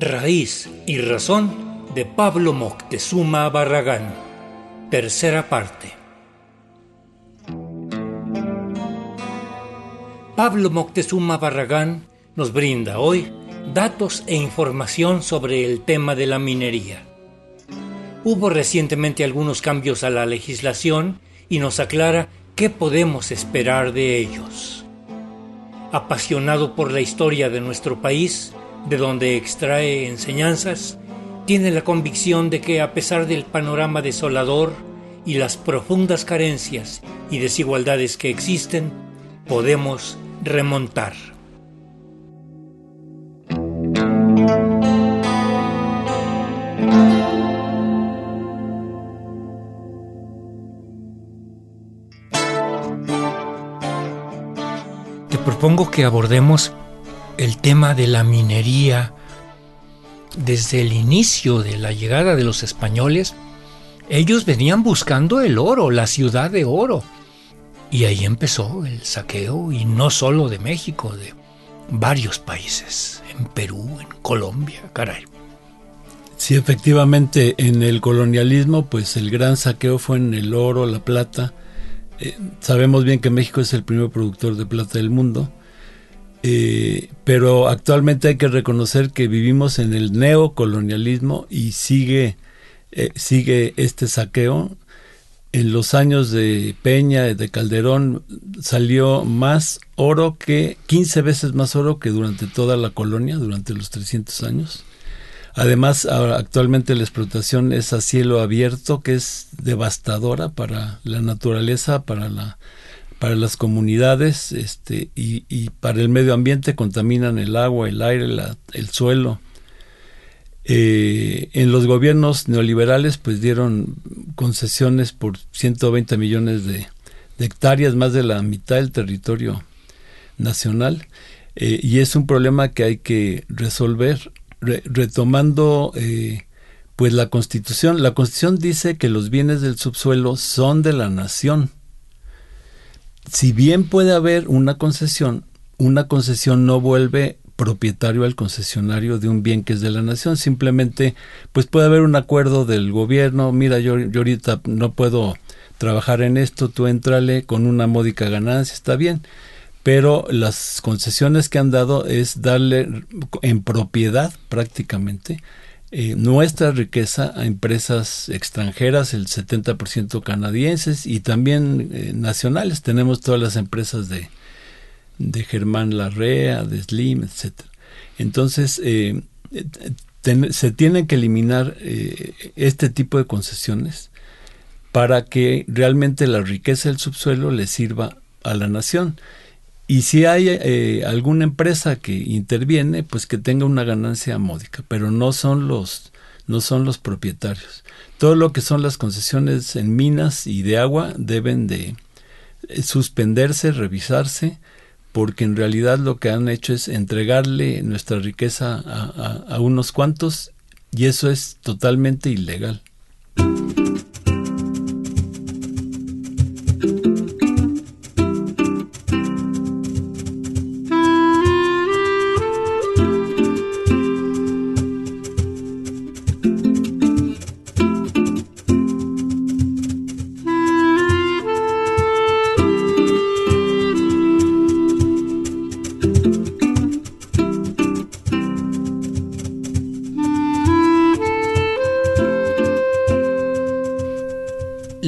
Raíz y razón de Pablo Moctezuma Barragán. Tercera parte. Pablo Moctezuma Barragán nos brinda hoy datos e información sobre el tema de la minería. Hubo recientemente algunos cambios a la legislación y nos aclara qué podemos esperar de ellos. Apasionado por la historia de nuestro país, de donde extrae enseñanzas, tiene la convicción de que a pesar del panorama desolador y las profundas carencias y desigualdades que existen, podemos remontar. Te propongo que abordemos el tema de la minería desde el inicio de la llegada de los españoles, ellos venían buscando el oro, la ciudad de oro. Y ahí empezó el saqueo, y no solo de México, de varios países, en Perú, en Colombia, caray. Sí, efectivamente, en el colonialismo, pues el gran saqueo fue en el oro, la plata. Eh, sabemos bien que México es el primer productor de plata del mundo. Eh, pero actualmente hay que reconocer que vivimos en el neocolonialismo y sigue, eh, sigue este saqueo. En los años de Peña, de Calderón, salió más oro que, 15 veces más oro que durante toda la colonia, durante los 300 años. Además, actualmente la explotación es a cielo abierto, que es devastadora para la naturaleza, para la para las comunidades este, y, para el medio ambiente contaminan el agua, el aire, el suelo. Eh, en los gobiernos neoliberales pues dieron concesiones por 120 millones de, hectáreas, más de la mitad del territorio nacional, eh, y es un problema que hay que resolver retomando eh, pues la constitución. La constitución dice que los bienes del subsuelo son de la nación si bien puede haber una concesión, una concesión no vuelve propietario al concesionario de un bien que es de la nación. Simplemente, pues puede haber un acuerdo del gobierno, mira, yo, ahorita no puedo trabajar en esto, tú entrale con una módica ganancia, está bien. Pero las concesiones que han dado es darle en propiedad prácticamente eh, nuestra riqueza a empresas extranjeras, el 70% canadienses y también eh, nacionales. Tenemos todas las empresas de, de Germán Larrea, de Slim, etc. Entonces, eh, se tienen que eliminar este tipo de concesiones para que realmente la riqueza del subsuelo le sirva a la nación. Y si hay eh, alguna empresa que interviene, pues que tenga una ganancia módica, pero no son los no son los propietarios. Todo lo que son las concesiones en minas y de agua deben de eh, suspenderse, revisarse, porque en realidad lo que han hecho es entregarle nuestra riqueza a unos cuantos y eso es totalmente ilegal.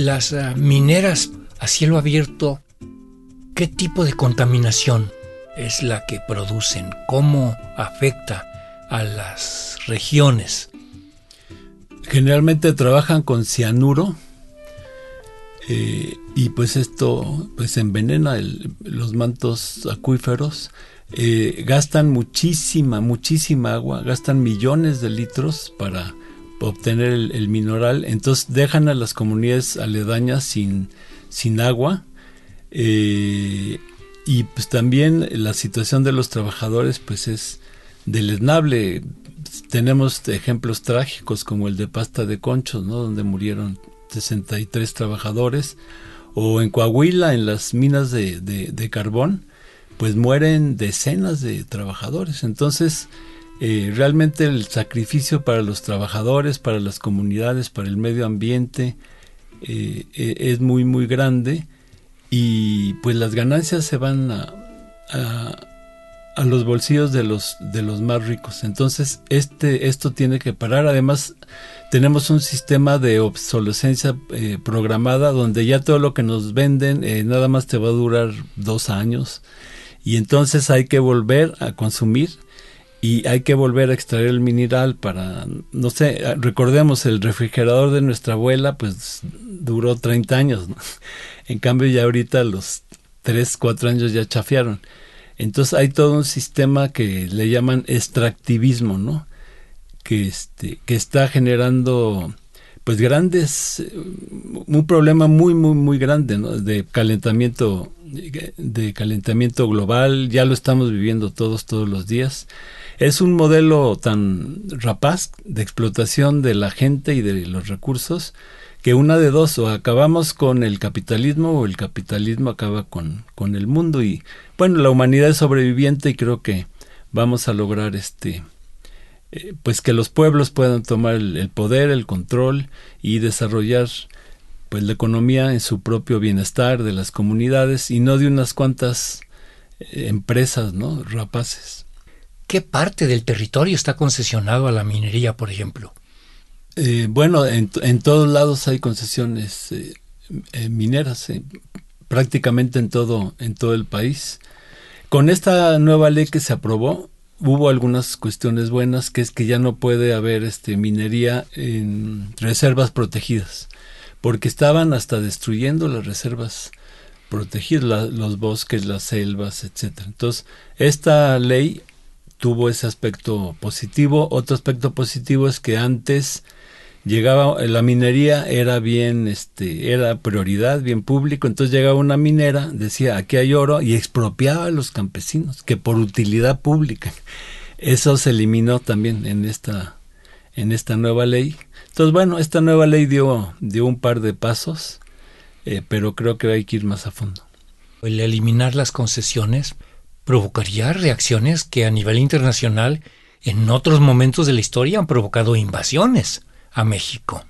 Las eh, mineras a cielo abierto, ¿qué tipo de contaminación es la que producen? ¿Cómo afecta a las regiones? Generalmente trabajan con cianuro eh, y pues esto pues envenena los mantos acuíferos. Eh, gastan muchísima, muchísima agua, gastan millones de litros para obtener el, mineral, entonces dejan a las comunidades aledañas sin, sin agua eh, y pues también la situación de los trabajadores pues es deleznable. Tenemos ejemplos trágicos como el de Pasta de Conchos, ¿no? donde murieron 63 trabajadores, o en Coahuila, en las minas de, de carbón, pues mueren decenas de trabajadores. Entonces, eh, realmente el sacrificio para los trabajadores, para las comunidades, para el medio ambiente eh, eh, es muy muy grande y pues las ganancias se van a, a, los bolsillos de los de los más ricos. Entonces este esto tiene que parar. Además tenemos un sistema de obsolescencia programada donde ya todo lo que nos venden nada más te va a durar dos años y entonces hay que volver a consumir y hay que volver a extraer el mineral para, no sé, recordemos, el refrigerador de nuestra abuela pues duró 30 años. En cambio ya ahorita los 3, 4 años ya chafiaron. Entonces hay todo un sistema que le llaman extractivismo, ¿no? Que, este, que está generando pues grandes, un problema muy, muy, muy grande, ¿no? De calentamiento, de calentamiento global, ya lo estamos viviendo todos, todos los días es un modelo tan rapaz de explotación de la gente y de los recursos que una de dos, o acabamos con el capitalismo o el capitalismo acaba con, con el mundo. Y bueno, la humanidad es sobreviviente y creo que vamos a lograr este eh, pues que los pueblos puedan tomar el, poder, el control y desarrollar pues la economía en su propio bienestar de las comunidades y no de unas cuantas eh, empresas, ¿no? rapaces. ¿Qué parte del territorio está concesionado a la minería, por ejemplo? Eh, bueno, en, todos lados hay concesiones eh, eh, mineras, prácticamente en todo, en todo el país. Con esta nueva ley que se aprobó, hubo algunas cuestiones buenas, que es que ya no puede haber este, minería en reservas protegidas, porque estaban hasta destruyendo las reservas protegidas, los bosques, las selvas, etcétera. Entonces, esta ley tuvo ese aspecto positivo. Otro aspecto positivo es que antes llegaba la minería era bien este era prioridad bien público entonces llegaba una minera decía aquí hay oro y expropiaba a los campesinos que por utilidad pública eso se eliminó también en esta en esta nueva ley entonces bueno esta nueva ley dio dio un par de pasos eh, pero creo que hay que ir más a fondo el eliminar las concesiones provocaría reacciones que a nivel internacional en otros momentos de la historia han provocado invasiones a México.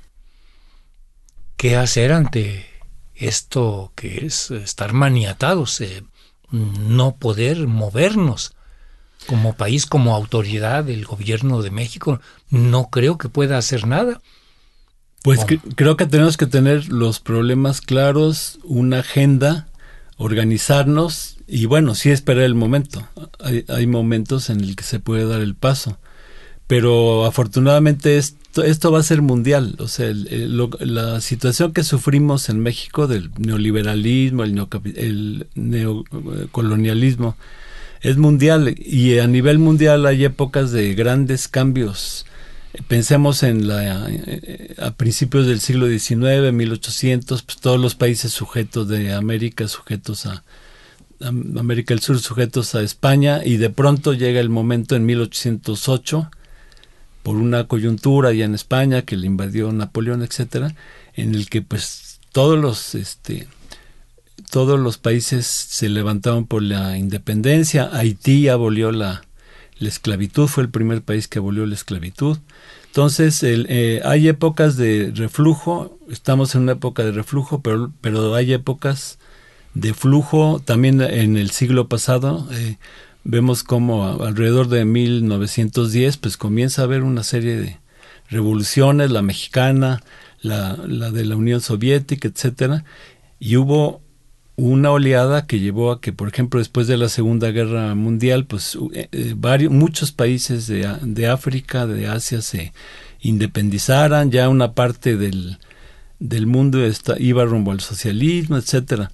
¿Qué hacer ante esto que es estar maniatados, eh, no poder movernos? Como país, como autoridad del gobierno de México, no creo que pueda hacer nada. Pues creo que tenemos que tener los problemas claros, una agenda, organizarnos y bueno, sí esperar el momento. Hay, hay momentos en el que se puede dar el paso. Pero afortunadamente esto, esto va a ser mundial. O sea, la situación que sufrimos en México del neoliberalismo, el, el neocolonialismo, es mundial. Y a nivel mundial hay épocas de grandes cambios. Pensemos en la eh, a principios del siglo XIX, 1800, pues todos los países sujetos de América sujetos a, América del Sur sujetos a España y de pronto llega el momento en 1808 por una coyuntura ya en España que le invadió Napoleón, etcétera, en el que pues todos los este todos los países se levantaron por la independencia, Haití abolió la, la esclavitud, fue el primer país que abolió la esclavitud. Entonces, eh, hay épocas de reflujo, estamos en una época de reflujo, pero, pero hay épocas de flujo. También en el siglo pasado eh, vemos como alrededor de 1910 pues comienza a haber una serie de revoluciones, la mexicana, la, la de la Unión Soviética, etcétera, y hubo una oleada que llevó a que, por ejemplo, después de la Segunda Guerra Mundial, pues eh, eh, varios, muchos países de, de, África, de Asia se independizaran, ya una parte del, del mundo está, iba rumbo al socialismo, etcétera.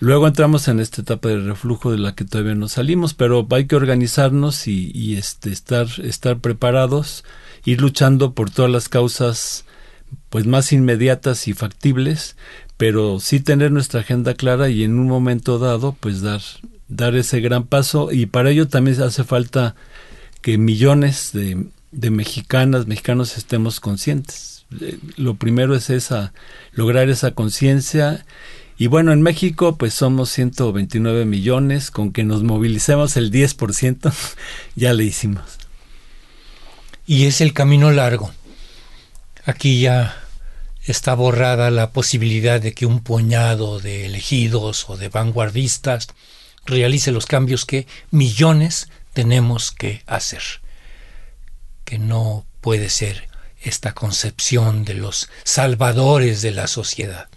Luego entramos en esta etapa de reflujo de la que todavía no salimos, pero hay que organizarnos y, este, estar, estar preparados, ir luchando por todas las causas pues más inmediatas y factibles, pero sí tener nuestra agenda clara y en un momento dado pues dar, dar ese gran paso y para ello también hace falta que millones de, de mexicanas, mexicanos estemos conscientes. Eh, lo primero es esa, lograr esa conciencia y bueno, en México pues somos 129 millones, con que nos movilicemos el 10%, ya le hicimos. y es el camino largo. Aquí ya está borrada la posibilidad de que un puñado de elegidos o de vanguardistas realice los cambios que millones tenemos que hacer. Que no puede ser esta concepción de los salvadores de la sociedad.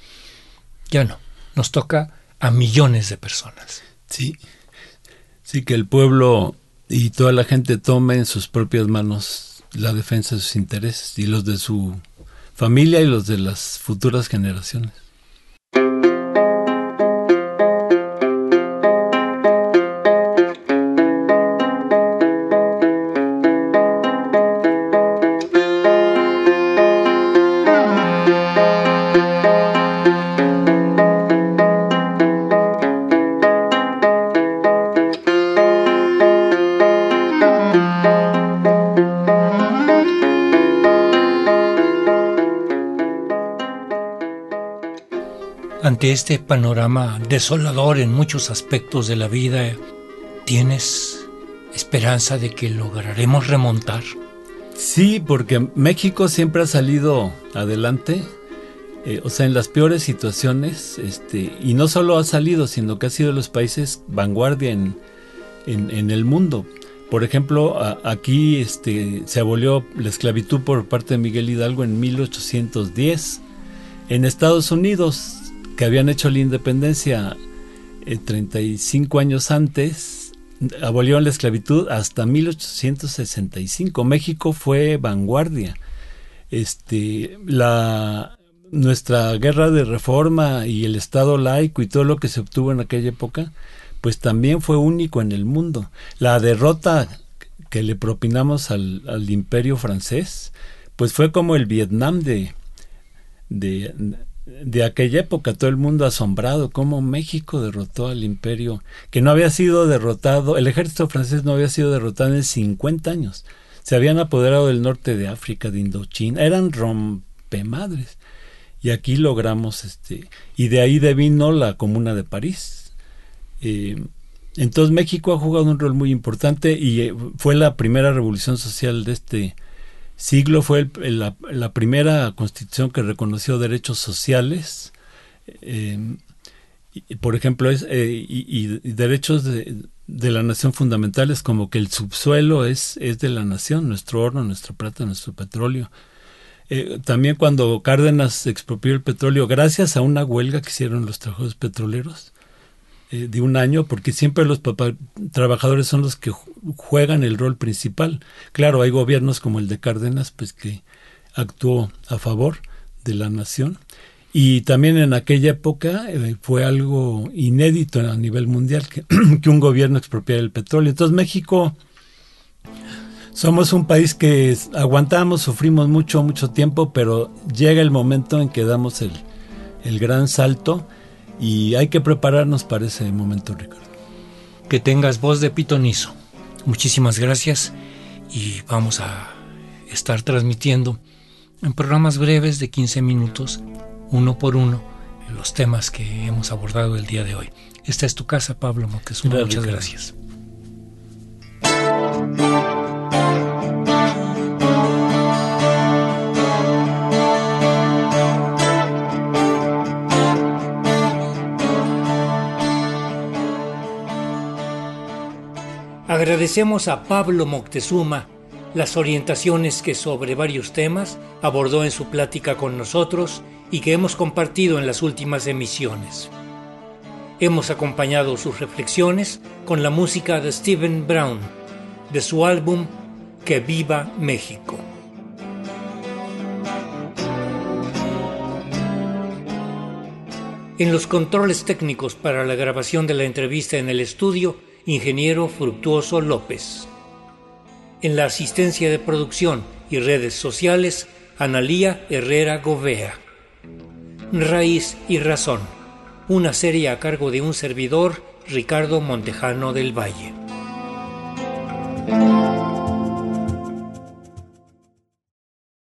Ya no, nos toca a millones de personas. Sí, sí que el pueblo y toda la gente tome en sus propias manos la defensa de sus intereses y los de su familia y los de las futuras generaciones. Ante este panorama desolador en muchos aspectos de la vida, ¿tienes esperanza de que lograremos remontar? Sí, porque México siempre ha salido adelante, eh, o sea, en las peores situaciones, este, y no solo ha salido, sino que ha sido de los países vanguardia en, en, el mundo. Por ejemplo, aquí este, se abolió la esclavitud por parte de Miguel Hidalgo en 1810. En Estados Unidos habían hecho la independencia 35 eh, años antes, abolieron la esclavitud hasta 1865. México fue vanguardia. Este, la, nuestra guerra de reforma y el Estado laico y todo lo que se obtuvo en aquella época, pues también fue único en el mundo. La derrota que le propinamos al, al imperio francés, pues fue como el Vietnam de, de, de aquella época, todo el mundo asombrado cómo México derrotó al imperio, que no había sido derrotado, el ejército francés no había sido derrotado en 50 años. Se habían apoderado del norte de África, de Indochina, eran rompemadres. Y aquí logramos, este, y de ahí devino la Comuna de París. Eh, entonces México ha jugado un rol muy importante y eh, fue la primera revolución social de este siglo fue la, primera constitución que reconoció derechos sociales, eh, por ejemplo, eh, y, derechos de, la nación fundamentales, como que el subsuelo es, es de la nación, nuestro horno, nuestra plata, nuestro petróleo. Eh, también cuando Cárdenas expropió el petróleo, gracias a una huelga que hicieron los trabajadores petroleros, eh, de un año, porque siempre los trabajadores son los que juegan el rol principal. Claro, hay gobiernos como el de Cárdenas, pues que actuó a favor de la nación. Y también en aquella época eh, fue algo inédito a nivel mundial que, un gobierno expropiara el petróleo. Entonces México somos un país que aguantamos, sufrimos mucho, mucho tiempo, pero llega el momento en que damos el, el gran salto y hay que prepararnos para ese momento, Ricardo. Que tengas voz de pitonizo. Muchísimas gracias y vamos a estar transmitiendo en programas breves de 15 minutos, uno por uno, los temas que hemos abordado el día de hoy. Esta es tu casa, Pablo Moctezuma. Muchas gracias. Agradecemos a Pablo Moctezuma las orientaciones que sobre varios temas abordó en su plática con nosotros y que hemos compartido en las últimas emisiones. Hemos acompañado sus reflexiones con la música de Stephen Brown, de su álbum Que viva México. En los controles técnicos para la grabación de la entrevista en el estudio, ingeniero Fructuoso López. En la asistencia de producción y redes sociales, Analía Herrera Govea. Raíz y Razón, una serie a cargo de un servidor, Ricardo Montejano del Valle.